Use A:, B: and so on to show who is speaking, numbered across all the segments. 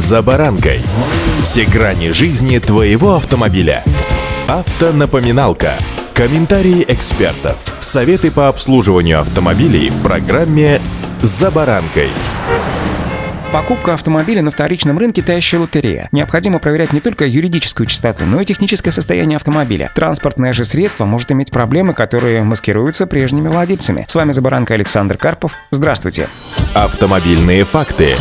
A: «За баранкой». Все грани жизни твоего автомобиля. Автонапоминалка. Комментарии экспертов. Советы по обслуживанию автомобилей в программе «За баранкой».
B: Покупка автомобиля на вторичном рынке – таящая лотерея. Необходимо проверять не только юридическую чистоту, но и техническое состояние автомобиля. Транспортное же средство может иметь проблемы, которые маскируются прежними владельцами. С вами Забаранка Александр Карпов. Здравствуйте.
A: Автомобильные факты.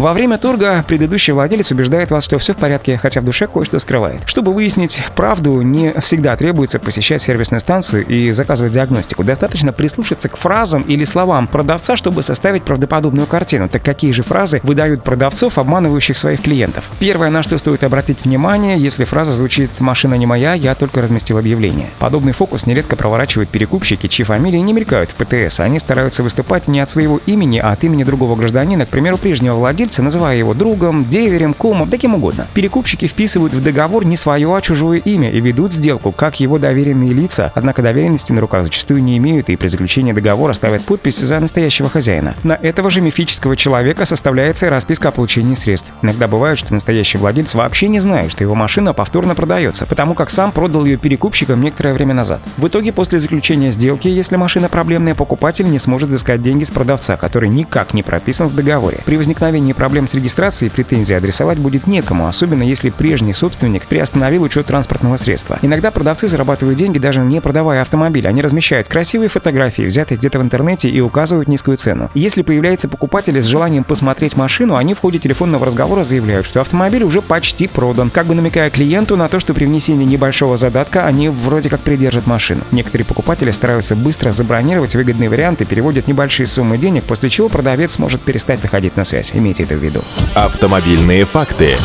B: Во время торга предыдущий владелец убеждает вас, что все в порядке, хотя в душе кое-что скрывает. Чтобы выяснить правду, не всегда требуется посещать сервисную станцию и заказывать диагностику. Достаточно прислушаться к фразам или словам продавца, чтобы составить правдоподобную картину. Так какие же фразы выдают продавцов, обманывающих своих клиентов? Первое, на что стоит обратить внимание, если фраза звучит «машина не моя, я только разместил объявление». Подобный фокус нередко проворачивают перекупщики, чьи фамилии не мелькают в ПТС. Они стараются выступать не от своего имени, а от имени другого гражданина, к примеру, прежнего владельца, владельца, называя его другом, деверем, кумом, таким угодно. Перекупщики вписывают в договор не свое, а чужое имя и ведут сделку, как его доверенные лица, однако доверенности на руках зачастую не имеют и при заключении договора ставят подпись за настоящего хозяина. На этого же мифического человека составляется и расписка о получении средств. Иногда бывает, что настоящий владелец вообще не знает, что его машина повторно продается, потому как сам продал ее перекупщикам некоторое время назад. В итоге, после заключения сделки, если машина проблемная, покупатель не сможет взыскать деньги с продавца, который никак не прописан в договоре. При возникновении проблем с регистрацией претензии адресовать будет некому, особенно если прежний собственник приостановил учет транспортного средства. Иногда продавцы зарабатывают деньги даже не продавая автомобиль. Они размещают красивые фотографии, взятые где-то в интернете и указывают низкую цену. Если появляется покупатель с желанием посмотреть машину, они в ходе телефонного разговора заявляют, что автомобиль уже почти продан, как бы намекая клиенту на то, что при внесении небольшого задатка они вроде как придержат машину. Некоторые покупатели стараются быстро забронировать выгодные варианты, переводят небольшие суммы денег, после чего продавец может перестать выходить на связь. Имейте это в виду.
A: Автомобильные факты.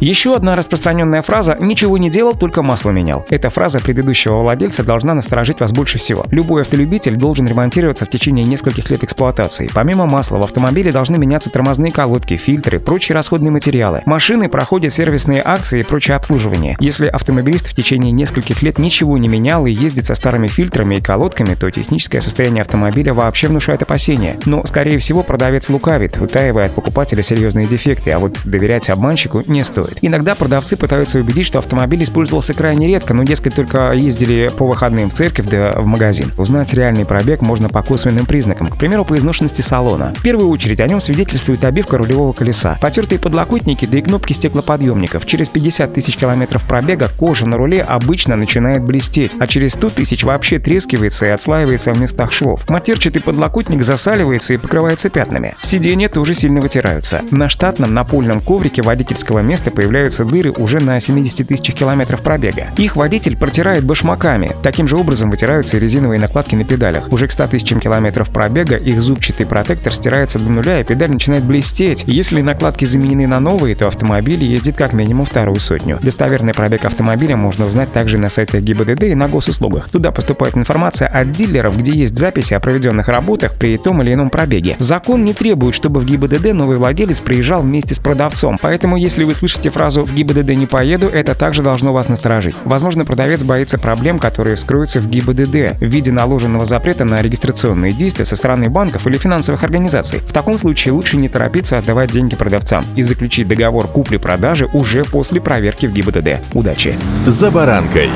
B: Еще одна распространенная фраза «ничего не делал, только масло менял». Эта фраза предыдущего владельца должна насторожить вас больше всего. Любой автолюбитель должен ремонтироваться в течение нескольких лет эксплуатации. Помимо масла в автомобиле должны меняться тормозные колодки, фильтры, прочие расходные материалы. Машины проходят сервисные акции и прочее обслуживание. Если автомобилист в течение нескольких лет ничего не менял и ездит со старыми фильтрами и колодками, то техническое состояние автомобиля вообще внушает опасения. Но, скорее всего, продавец лукавит, утаивая от покупателя серьезные дефекты, а вот доверять обманщику не стоит. Иногда продавцы пытаются убедить, что автомобиль использовался крайне редко, но, дескать, только ездили по выходным в церковь да в магазин. Узнать реальный пробег можно по косвенным признакам, к примеру, по изношенности салона. В первую очередь о нем свидетельствует обивка рулевого колеса, потертые подлокотники да и кнопки стеклоподъемников. Через 50 тысяч километров пробега кожа на руле обычно начинает блестеть, а через 100 тысяч вообще трескивается и отслаивается в местах швов. Матерчатый подлокотник засаливается и покрывается пятнами. Сиденья тоже сильно вытираются. На штатном напольном коврике водительского места появляются дыры уже на 70 тысячах километров пробега. Их водитель протирает башмаками. Таким же образом вытираются резиновые накладки на педалях. Уже к 100 тысячам километров пробега их зубчатый протектор стирается до нуля, и педаль начинает блестеть. Если накладки заменены на новые, то автомобиль ездит как минимум вторую сотню. Достоверный пробег автомобиля можно узнать также на сайтах ГИБДД и на госуслугах. Туда поступает информация от дилеров, где есть записи о проведенных работах при том или ином пробеге. Закон не требует, чтобы в ГИБДД новый владелец приезжал вместе с продавцом, поэтому если вы слышите фразу «в ГИБДД не поеду», это также должно вас насторожить. Возможно, продавец боится проблем, которые вскроются в ГИБДД в виде наложенного запрета на регистрационные действия со стороны банков или финансовых организаций. В таком случае лучше не торопиться отдавать деньги продавцам и заключить договор купли-продажи уже после проверки в ГИБДД. Удачи!
A: За баранкой.